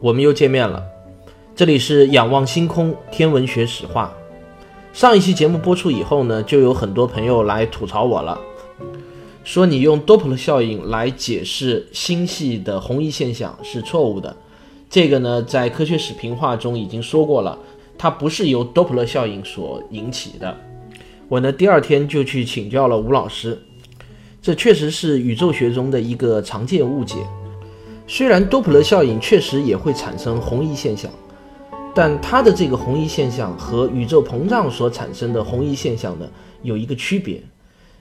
我们又见面了。这里是仰望星空天文学史话。上一期节目播出以后呢，就有很多朋友来吐槽我了，说你用多普勒效应来解释星系的红移现象是错误的。这个呢，在科学史评话中已经说过了，它不是由多普勒效应所引起的。我呢，第二天就去请教了吴老师，这确实是宇宙学中的一个常见误解。虽然多普勒效应确实也会产生红移现象，但它的这个红移现象和宇宙膨胀所产生的红移现象呢有一个区别，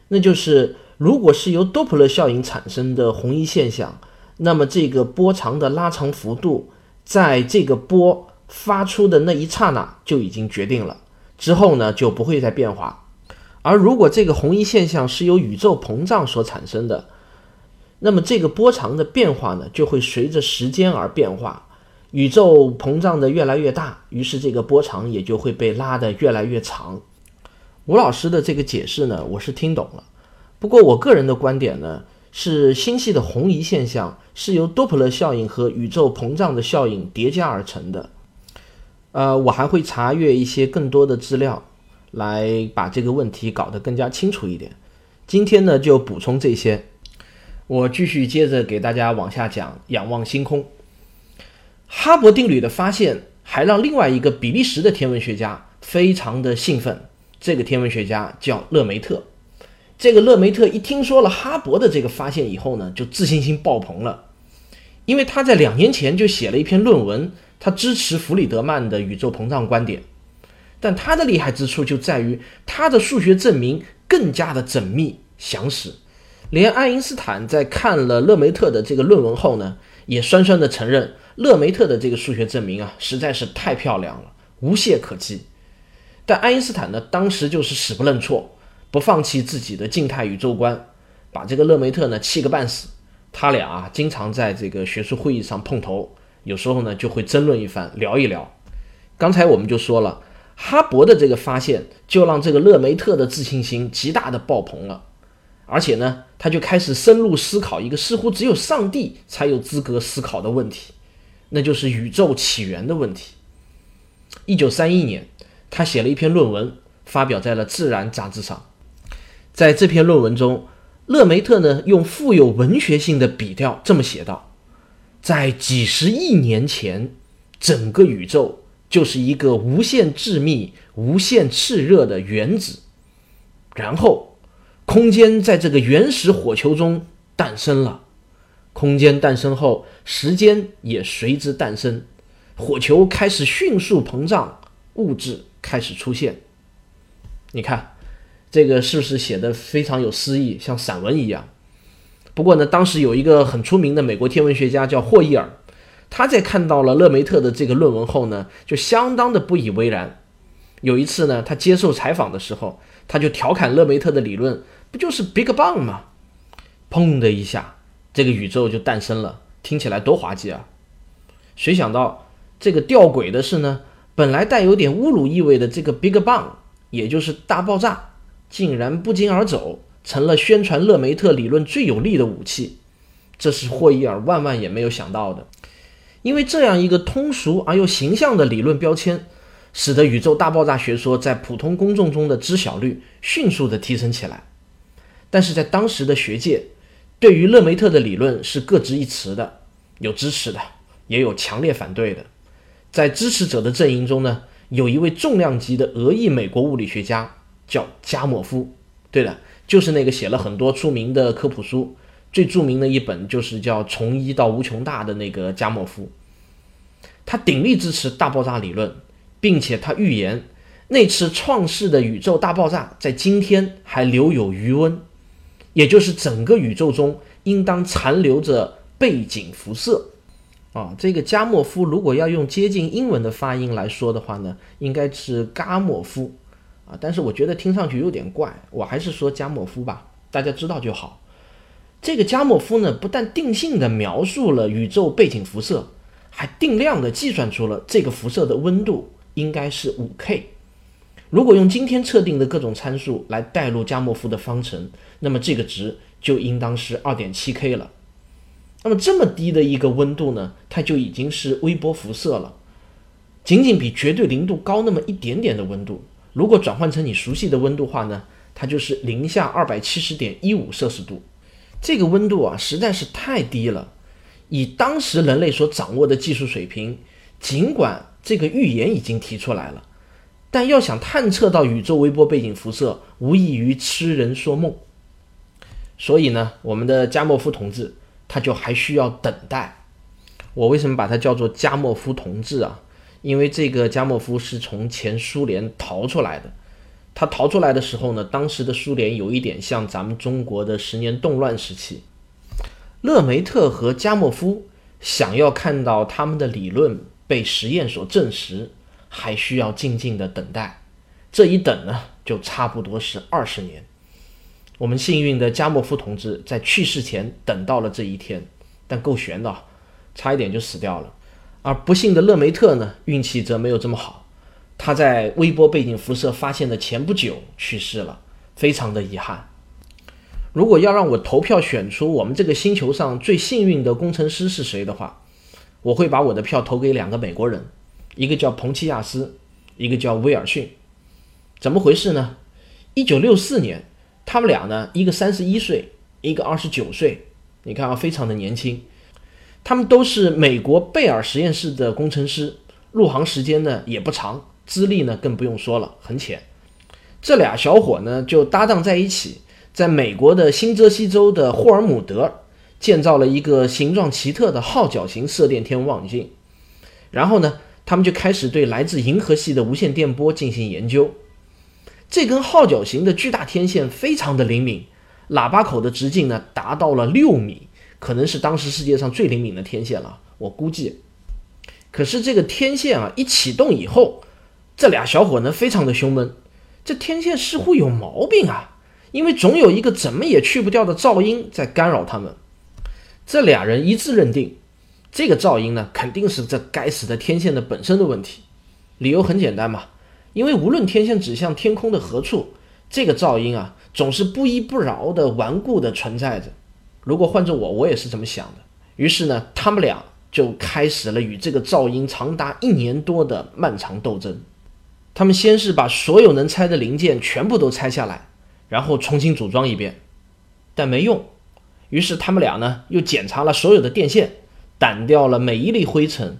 那就是如果是由多普勒效应产生的红移现象，那么这个波长的拉长幅度在这个波发出的那一刹那就已经决定了，之后呢就不会再变化。而如果这个红移现象是由宇宙膨胀所产生的，那么这个波长的变化呢，就会随着时间而变化。宇宙膨胀的越来越大，于是这个波长也就会被拉得越来越长。吴老师的这个解释呢，我是听懂了。不过我个人的观点呢，是星系的红移现象是由多普勒效应和宇宙膨胀的效应叠加而成的。呃，我还会查阅一些更多的资料，来把这个问题搞得更加清楚一点。今天呢，就补充这些。我继续接着给大家往下讲，仰望星空。哈勃定律的发现还让另外一个比利时的天文学家非常的兴奋。这个天文学家叫勒梅特。这个勒梅特一听说了哈勃的这个发现以后呢，就自信心爆棚了，因为他在两年前就写了一篇论文，他支持弗里德曼的宇宙膨胀观点。但他的厉害之处就在于他的数学证明更加的缜密详实。连爱因斯坦在看了勒梅特的这个论文后呢，也酸酸的承认勒梅特的这个数学证明啊，实在是太漂亮了，无懈可击。但爱因斯坦呢，当时就是死不认错，不放弃自己的静态宇宙观，把这个勒梅特呢气个半死。他俩啊，经常在这个学术会议上碰头，有时候呢就会争论一番，聊一聊。刚才我们就说了，哈勃的这个发现，就让这个勒梅特的自信心极大的爆棚了。而且呢，他就开始深入思考一个似乎只有上帝才有资格思考的问题，那就是宇宙起源的问题。一九三一年，他写了一篇论文，发表在了《自然》杂志上。在这篇论文中，勒梅特呢用富有文学性的笔调这么写道：在几十亿年前，整个宇宙就是一个无限致密、无限炽热的原子，然后。空间在这个原始火球中诞生了，空间诞生后，时间也随之诞生，火球开始迅速膨胀，物质开始出现。你看，这个是不是写的非常有诗意，像散文一样？不过呢，当时有一个很出名的美国天文学家叫霍伊尔，他在看到了勒梅特的这个论文后呢，就相当的不以为然。有一次呢，他接受采访的时候，他就调侃勒梅特的理论。不就是 Big Bang 吗？砰的一下，这个宇宙就诞生了，听起来多滑稽啊！谁想到这个吊诡的是呢？本来带有点侮辱意味的这个 Big Bang，也就是大爆炸，竟然不胫而走，成了宣传勒梅特理论最有力的武器。这是霍伊尔万万也没有想到的，因为这样一个通俗而又形象的理论标签，使得宇宙大爆炸学说在普通公众中的知晓率迅速的提升起来。但是在当时的学界，对于勒梅特的理论是各执一词的，有支持的，也有强烈反对的。在支持者的阵营中呢，有一位重量级的俄裔美国物理学家叫加莫夫。对的，就是那个写了很多出名的科普书，最著名的一本就是叫《从一到无穷大》的那个加莫夫。他鼎力支持大爆炸理论，并且他预言那次创世的宇宙大爆炸在今天还留有余温。也就是整个宇宙中应当残留着背景辐射，啊，这个加莫夫如果要用接近英文的发音来说的话呢，应该是嘎莫夫啊，但是我觉得听上去有点怪，我还是说加莫夫吧，大家知道就好。这个加莫夫呢，不但定性的描述了宇宙背景辐射，还定量的计算出了这个辐射的温度应该是五 K。如果用今天测定的各种参数来代入加莫夫的方程，那么这个值就应当是二点七 K 了。那么这么低的一个温度呢，它就已经是微波辐射了，仅仅比绝对零度高那么一点点的温度，如果转换成你熟悉的温度话呢，它就是零下二百七十点一五摄氏度。这个温度啊，实在是太低了。以当时人类所掌握的技术水平，尽管这个预言已经提出来了，但要想探测到宇宙微波背景辐射，无异于痴人说梦。所以呢，我们的加莫夫同志。他就还需要等待。我为什么把它叫做加莫夫同志啊？因为这个加莫夫是从前苏联逃出来的。他逃出来的时候呢，当时的苏联有一点像咱们中国的十年动乱时期。勒梅特和加莫夫想要看到他们的理论被实验所证实，还需要静静的等待。这一等呢，就差不多是二十年。我们幸运的加莫夫同志在去世前等到了这一天，但够悬的，差一点就死掉了。而不幸的勒梅特呢，运气则没有这么好，他在微波背景辐射发现的前不久去世了，非常的遗憾。如果要让我投票选出我们这个星球上最幸运的工程师是谁的话，我会把我的票投给两个美国人，一个叫彭齐亚斯，一个叫威尔逊。怎么回事呢？一九六四年。他们俩呢，一个三十一岁，一个二十九岁，你看啊，非常的年轻。他们都是美国贝尔实验室的工程师，入行时间呢也不长，资历呢更不用说了，很浅。这俩小伙呢就搭档在一起，在美国的新泽西州的霍尔姆德建造了一个形状奇特的号角型射电天文望远镜，然后呢，他们就开始对来自银河系的无线电波进行研究。这根号角形的巨大天线非常的灵敏，喇叭口的直径呢达到了六米，可能是当时世界上最灵敏的天线了。我估计。可是这个天线啊一启动以后，这俩小伙呢非常的胸闷，这天线似乎有毛病啊，因为总有一个怎么也去不掉的噪音在干扰他们。这俩人一致认定，这个噪音呢肯定是这该死的天线的本身的问题。理由很简单嘛。因为无论天线指向天空的何处，这个噪音啊，总是不依不饶的顽固的存在着。如果换做我，我也是这么想的。于是呢，他们俩就开始了与这个噪音长达一年多的漫长斗争。他们先是把所有能拆的零件全部都拆下来，然后重新组装一遍，但没用。于是他们俩呢，又检查了所有的电线，掸掉了每一粒灰尘，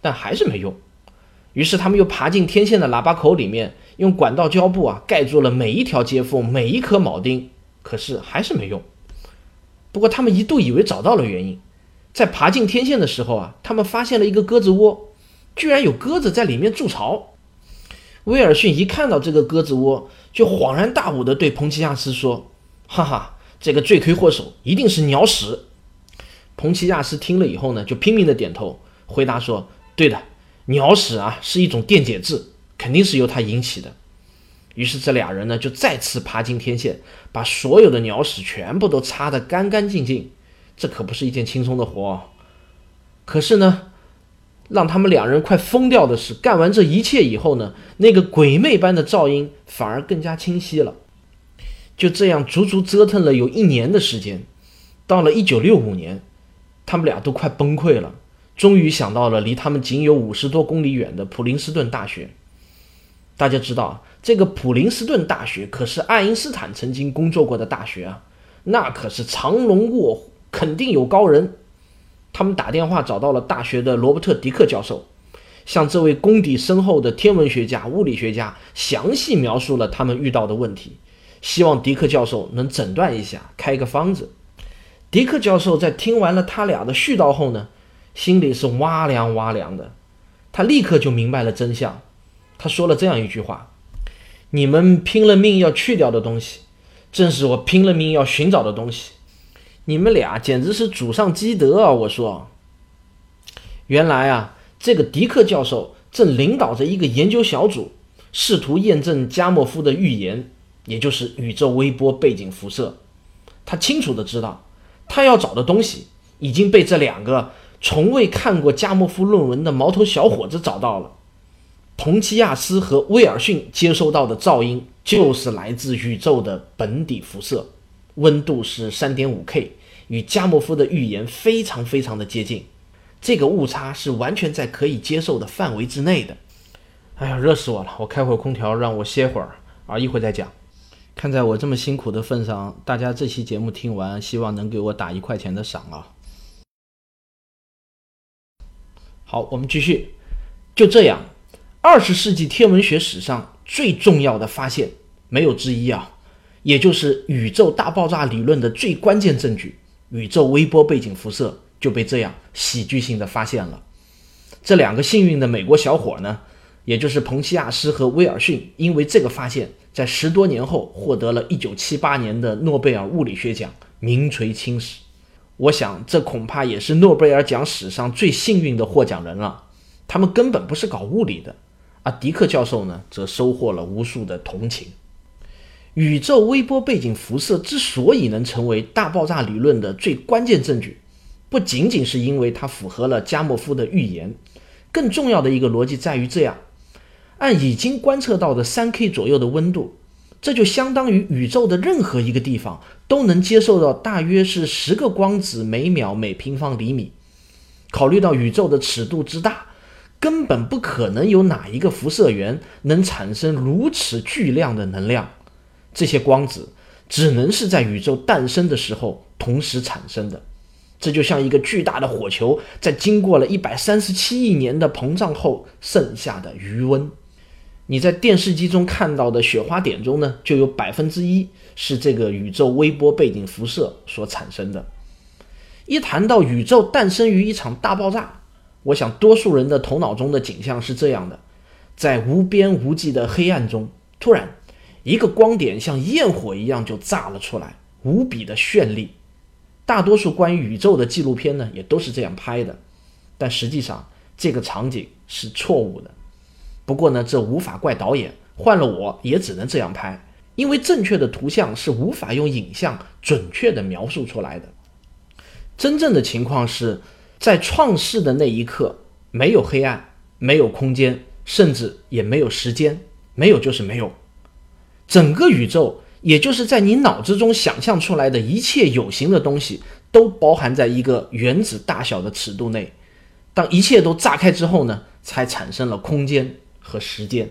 但还是没用。于是他们又爬进天线的喇叭口里面，用管道胶布啊盖住了每一条接缝、每一颗铆钉，可是还是没用。不过他们一度以为找到了原因，在爬进天线的时候啊，他们发现了一个鸽子窝，居然有鸽子在里面筑巢。威尔逊一看到这个鸽子窝，就恍然大悟地对彭齐亚斯说：“哈哈，这个罪魁祸首一定是鸟屎。”彭齐亚斯听了以后呢，就拼命的点头，回答说：“对的。”鸟屎啊，是一种电解质，肯定是由它引起的。于是这俩人呢，就再次爬进天线，把所有的鸟屎全部都擦得干干净净。这可不是一件轻松的活。可是呢，让他们两人快疯掉的是，干完这一切以后呢，那个鬼魅般的噪音反而更加清晰了。就这样足足折腾了有一年的时间，到了一九六五年，他们俩都快崩溃了。终于想到了离他们仅有五十多公里远的普林斯顿大学。大家知道，这个普林斯顿大学可是爱因斯坦曾经工作过的大学啊，那可是藏龙卧虎，肯定有高人。他们打电话找到了大学的罗伯特·迪克教授，向这位功底深厚的天文学家、物理学家详细描述了他们遇到的问题，希望迪克教授能诊断一下，开个方子。迪克教授在听完了他俩的絮叨后呢？心里是哇凉哇凉的，他立刻就明白了真相。他说了这样一句话：“你们拼了命要去掉的东西，正是我拼了命要寻找的东西。你们俩简直是祖上积德啊！”我说。原来啊，这个迪克教授正领导着一个研究小组，试图验证加莫夫的预言，也就是宇宙微波背景辐射。他清楚的知道，他要找的东西已经被这两个从未看过加莫夫论文的毛头小伙子找到了。彭齐亚斯和威尔逊接收到的噪音就是来自宇宙的本底辐射，温度是三点五 K，与加莫夫的预言非常非常的接近。这个误差是完全在可以接受的范围之内的。哎呀，热死我了！我开会空调，让我歇会儿啊，一会再讲。看在我这么辛苦的份上，大家这期节目听完，希望能给我打一块钱的赏啊。好，我们继续。就这样，二十世纪天文学史上最重要的发现，没有之一啊，也就是宇宙大爆炸理论的最关键证据——宇宙微波背景辐射。就被这样喜剧性的发现了。这两个幸运的美国小伙呢，也就是彭齐亚斯和威尔逊，因为这个发现，在十多年后获得了一九七八年的诺贝尔物理学奖，名垂青史。我想，这恐怕也是诺贝尔奖史上最幸运的获奖人了。他们根本不是搞物理的，而迪克教授呢，则收获了无数的同情。宇宙微波背景辐射之所以能成为大爆炸理论的最关键证据。不仅仅是因为它符合了加莫夫的预言，更重要的一个逻辑在于这样：按已经观测到的三 K 左右的温度，这就相当于宇宙的任何一个地方都能接受到大约是十个光子每秒每平方厘米。考虑到宇宙的尺度之大，根本不可能有哪一个辐射源能产生如此巨量的能量。这些光子只能是在宇宙诞生的时候同时产生的。这就像一个巨大的火球，在经过了一百三十七亿年的膨胀后剩下的余温。你在电视机中看到的雪花点中呢，就有百分之一是这个宇宙微波背景辐射所产生的。一谈到宇宙诞生于一场大爆炸，我想多数人的头脑中的景象是这样的：在无边无际的黑暗中，突然一个光点像焰火一样就炸了出来，无比的绚丽。大多数关于宇宙的纪录片呢，也都是这样拍的，但实际上这个场景是错误的。不过呢，这无法怪导演，换了我也只能这样拍，因为正确的图像是无法用影像准确的描述出来的。真正的情况是在创世的那一刻，没有黑暗，没有空间，甚至也没有时间，没有就是没有，整个宇宙。也就是在你脑子中想象出来的一切有形的东西，都包含在一个原子大小的尺度内。当一切都炸开之后呢，才产生了空间和时间。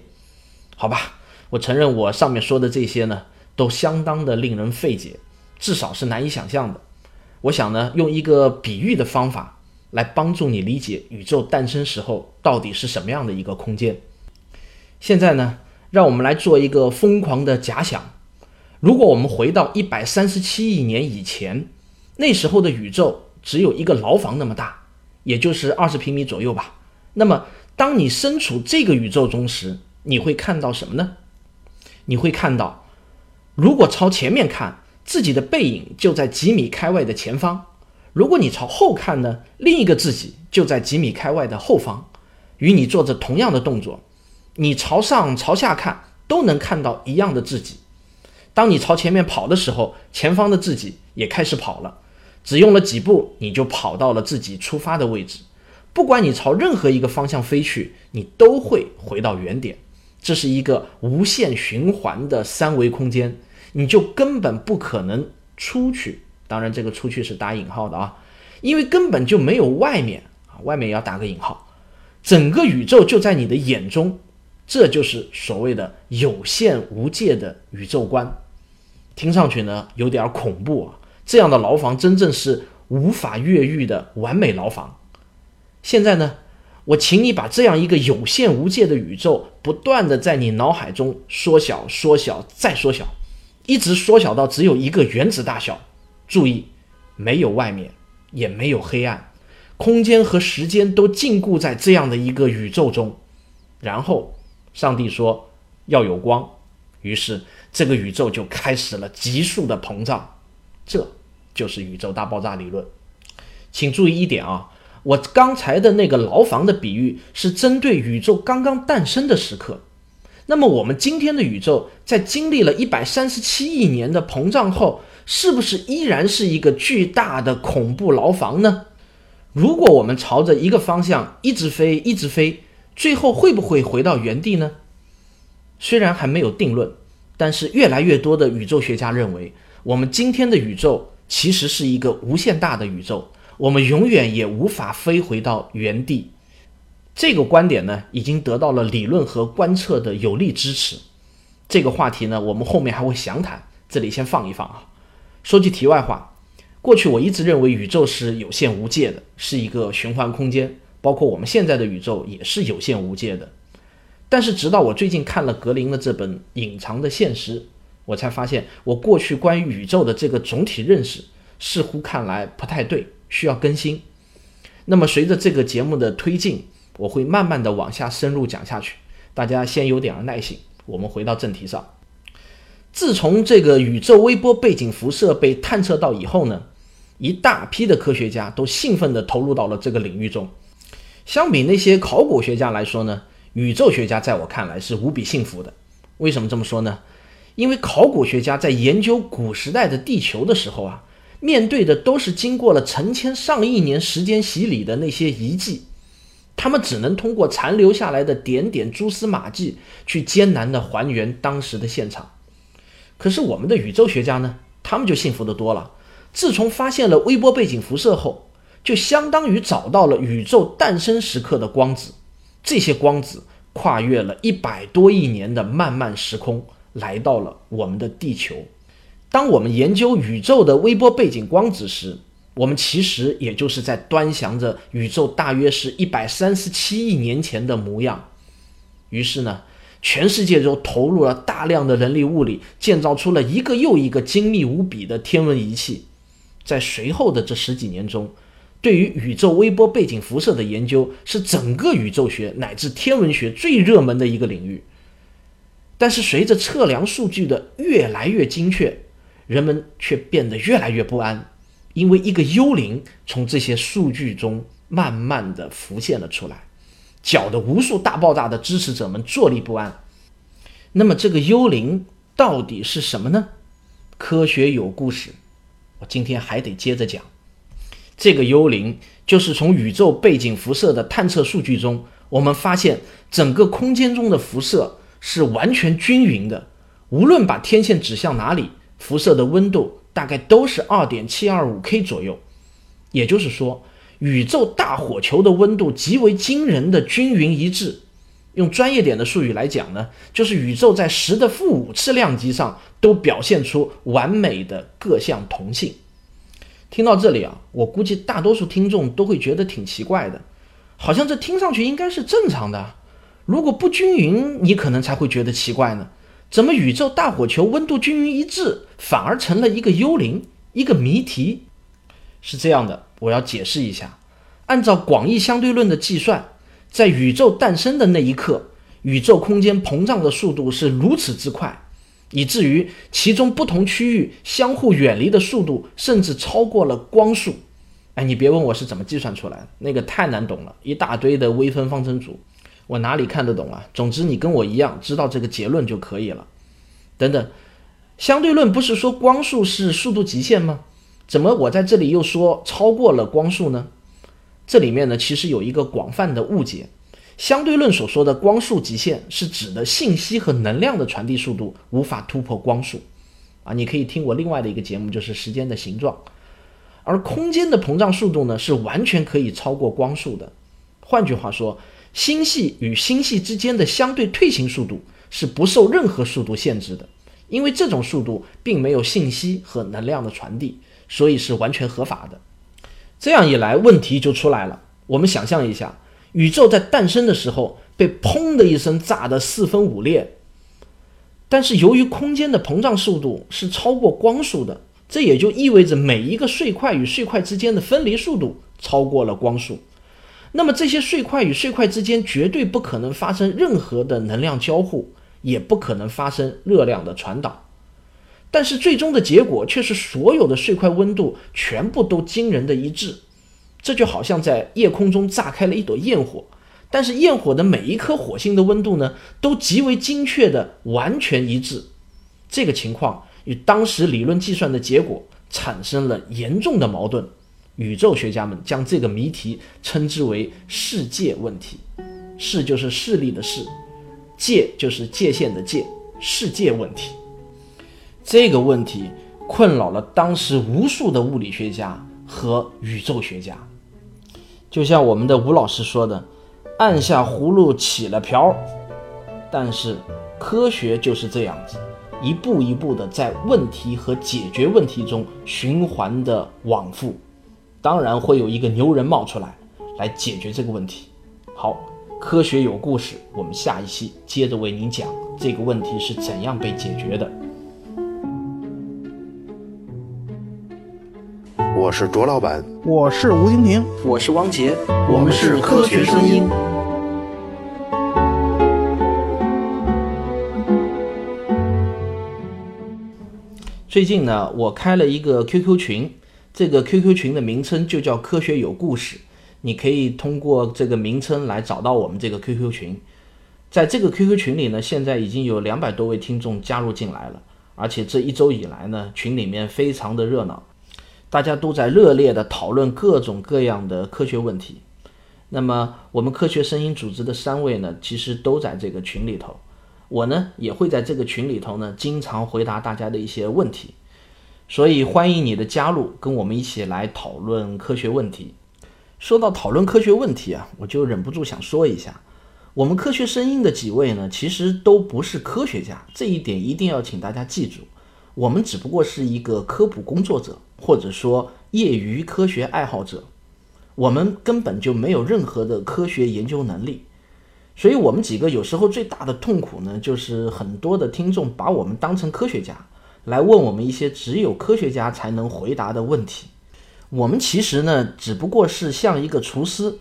好吧，我承认我上面说的这些呢，都相当的令人费解，至少是难以想象的。我想呢，用一个比喻的方法来帮助你理解宇宙诞生时候到底是什么样的一个空间。现在呢，让我们来做一个疯狂的假想。如果我们回到一百三十七亿年以前，那时候的宇宙只有一个牢房那么大，也就是二十平米左右吧。那么，当你身处这个宇宙中时，你会看到什么呢？你会看到，如果朝前面看，自己的背影就在几米开外的前方；如果你朝后看呢，另一个自己就在几米开外的后方，与你做着同样的动作。你朝上朝下看，都能看到一样的自己。当你朝前面跑的时候，前方的自己也开始跑了。只用了几步，你就跑到了自己出发的位置。不管你朝任何一个方向飞去，你都会回到原点。这是一个无限循环的三维空间，你就根本不可能出去。当然，这个“出去”是打引号的啊，因为根本就没有外面啊，外面也要打个引号。整个宇宙就在你的眼中。这就是所谓的有限无界的宇宙观，听上去呢有点恐怖啊！这样的牢房真正是无法越狱的完美牢房。现在呢，我请你把这样一个有限无界的宇宙，不断的在你脑海中缩小、缩小、再缩小，一直缩小到只有一个原子大小。注意，没有外面，也没有黑暗，空间和时间都禁锢在这样的一个宇宙中，然后。上帝说要有光，于是这个宇宙就开始了急速的膨胀，这就是宇宙大爆炸理论。请注意一点啊，我刚才的那个牢房的比喻是针对宇宙刚刚诞生的时刻。那么我们今天的宇宙在经历了一百三十七亿年的膨胀后，是不是依然是一个巨大的恐怖牢房呢？如果我们朝着一个方向一直飞，一直飞，最后会不会回到原地呢？虽然还没有定论，但是越来越多的宇宙学家认为，我们今天的宇宙其实是一个无限大的宇宙，我们永远也无法飞回到原地。这个观点呢，已经得到了理论和观测的有力支持。这个话题呢，我们后面还会详谈，这里先放一放啊。说句题外话，过去我一直认为宇宙是有限无界的，是一个循环空间，包括我们现在的宇宙也是有限无界的。但是直到我最近看了格林的这本《隐藏的现实》，我才发现我过去关于宇宙的这个总体认识似乎看来不太对，需要更新。那么随着这个节目的推进，我会慢慢的往下深入讲下去，大家先有点耐心。我们回到正题上，自从这个宇宙微波背景辐射被探测到以后呢，一大批的科学家都兴奋地投入到了这个领域中。相比那些考古学家来说呢，宇宙学家在我看来是无比幸福的。为什么这么说呢？因为考古学家在研究古时代的地球的时候啊，面对的都是经过了成千上亿年时间洗礼的那些遗迹。他们只能通过残留下来的点点蛛丝马迹去艰难地还原当时的现场。可是我们的宇宙学家呢？他们就幸福得多了。自从发现了微波背景辐射后，就相当于找到了宇宙诞生时刻的光子。这些光子跨越了一百多亿年的漫漫时空，来到了我们的地球。当我们研究宇宙的微波背景光子时，我们其实也就是在端详着宇宙大约是一百三十七亿年前的模样。于是呢，全世界都投入了大量的人力物力，建造出了一个又一个精密无比的天文仪器。在随后的这十几年中，对于宇宙微波背景辐射的研究是整个宇宙学乃至天文学最热门的一个领域。但是，随着测量数据的越来越精确，人们却变得越来越不安。因为一个幽灵从这些数据中慢慢的浮现了出来，搅得无数大爆炸的支持者们坐立不安。那么这个幽灵到底是什么呢？科学有故事，我今天还得接着讲。这个幽灵就是从宇宙背景辐射的探测数据中，我们发现整个空间中的辐射是完全均匀的，无论把天线指向哪里，辐射的温度。大概都是二点七二五 K 左右，也就是说，宇宙大火球的温度极为惊人的均匀一致。用专业点的术语来讲呢，就是宇宙在十的负五次量级上都表现出完美的各项同性。听到这里啊，我估计大多数听众都会觉得挺奇怪的，好像这听上去应该是正常的。如果不均匀，你可能才会觉得奇怪呢。怎么宇宙大火球温度均匀一致，反而成了一个幽灵，一个谜题？是这样的，我要解释一下。按照广义相对论的计算，在宇宙诞生的那一刻，宇宙空间膨胀的速度是如此之快，以至于其中不同区域相互远离的速度甚至超过了光速。哎，你别问我是怎么计算出来的，那个太难懂了，一大堆的微分方程组。我哪里看得懂啊？总之，你跟我一样知道这个结论就可以了。等等，相对论不是说光速是速度极限吗？怎么我在这里又说超过了光速呢？这里面呢，其实有一个广泛的误解。相对论所说的光速极限是指的信息和能量的传递速度无法突破光速啊。你可以听我另外的一个节目，就是时间的形状。而空间的膨胀速度呢，是完全可以超过光速的。换句话说。星系与星系之间的相对退行速度是不受任何速度限制的，因为这种速度并没有信息和能量的传递，所以是完全合法的。这样一来，问题就出来了。我们想象一下，宇宙在诞生的时候被砰的一声炸得四分五裂，但是由于空间的膨胀速度是超过光速的，这也就意味着每一个碎块与碎块之间的分离速度超过了光速。那么这些碎块与碎块之间绝对不可能发生任何的能量交互，也不可能发生热量的传导。但是最终的结果却是所有的碎块温度全部都惊人的一致。这就好像在夜空中炸开了一朵焰火，但是焰火的每一颗火星的温度呢，都极为精确的完全一致。这个情况与当时理论计算的结果产生了严重的矛盾。宇宙学家们将这个谜题称之为“世界问题”。势就是势力的势，界就是界限的界，世界问题。这个问题困扰了当时无数的物理学家和宇宙学家。就像我们的吴老师说的：“按下葫芦起了瓢。”但是科学就是这样子，一步一步的在问题和解决问题中循环的往复。当然会有一个牛人冒出来，来解决这个问题。好。科学有故事，我们下一期接着为您讲这个问题是怎样被解决的。我是卓老板，我是吴婷婷，我是汪杰，我们是科学声音。最近呢，我开了一个 QQ 群，这个 QQ 群的名称就叫“科学有故事”。你可以通过这个名称来找到我们这个 QQ 群，在这个 QQ 群里呢，现在已经有两百多位听众加入进来了，而且这一周以来呢，群里面非常的热闹，大家都在热烈的讨论各种各样的科学问题。那么我们科学声音组织的三位呢，其实都在这个群里头，我呢也会在这个群里头呢，经常回答大家的一些问题，所以欢迎你的加入，跟我们一起来讨论科学问题。说到讨论科学问题啊，我就忍不住想说一下，我们科学声音的几位呢，其实都不是科学家，这一点一定要请大家记住。我们只不过是一个科普工作者，或者说业余科学爱好者，我们根本就没有任何的科学研究能力。所以，我们几个有时候最大的痛苦呢，就是很多的听众把我们当成科学家，来问我们一些只有科学家才能回答的问题。我们其实呢，只不过是像一个厨师，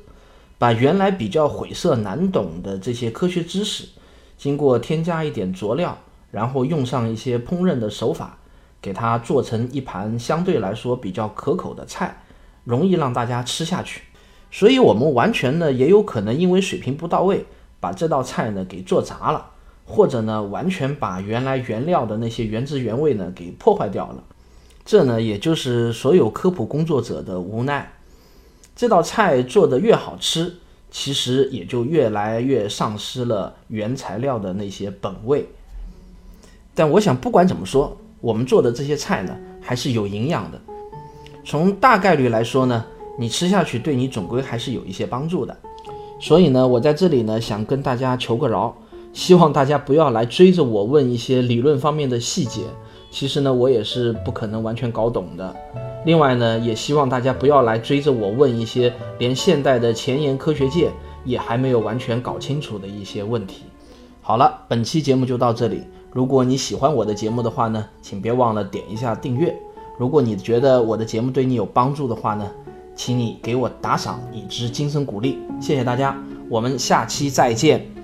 把原来比较晦涩难懂的这些科学知识，经过添加一点佐料，然后用上一些烹饪的手法，给它做成一盘相对来说比较可口的菜，容易让大家吃下去。所以，我们完全呢，也有可能因为水平不到位，把这道菜呢给做砸了，或者呢，完全把原来原料的那些原汁原味呢给破坏掉了。这呢，也就是所有科普工作者的无奈。这道菜做得越好吃，其实也就越来越丧失了原材料的那些本味。但我想，不管怎么说，我们做的这些菜呢，还是有营养的。从大概率来说呢，你吃下去对你总归还是有一些帮助的。所以呢，我在这里呢，想跟大家求个饶，希望大家不要来追着我问一些理论方面的细节。其实呢，我也是不可能完全搞懂的。另外呢，也希望大家不要来追着我问一些连现代的前沿科学界也还没有完全搞清楚的一些问题。好了，本期节目就到这里。如果你喜欢我的节目的话呢，请别忘了点一下订阅。如果你觉得我的节目对你有帮助的话呢，请你给我打赏，以资精神鼓励。谢谢大家，我们下期再见。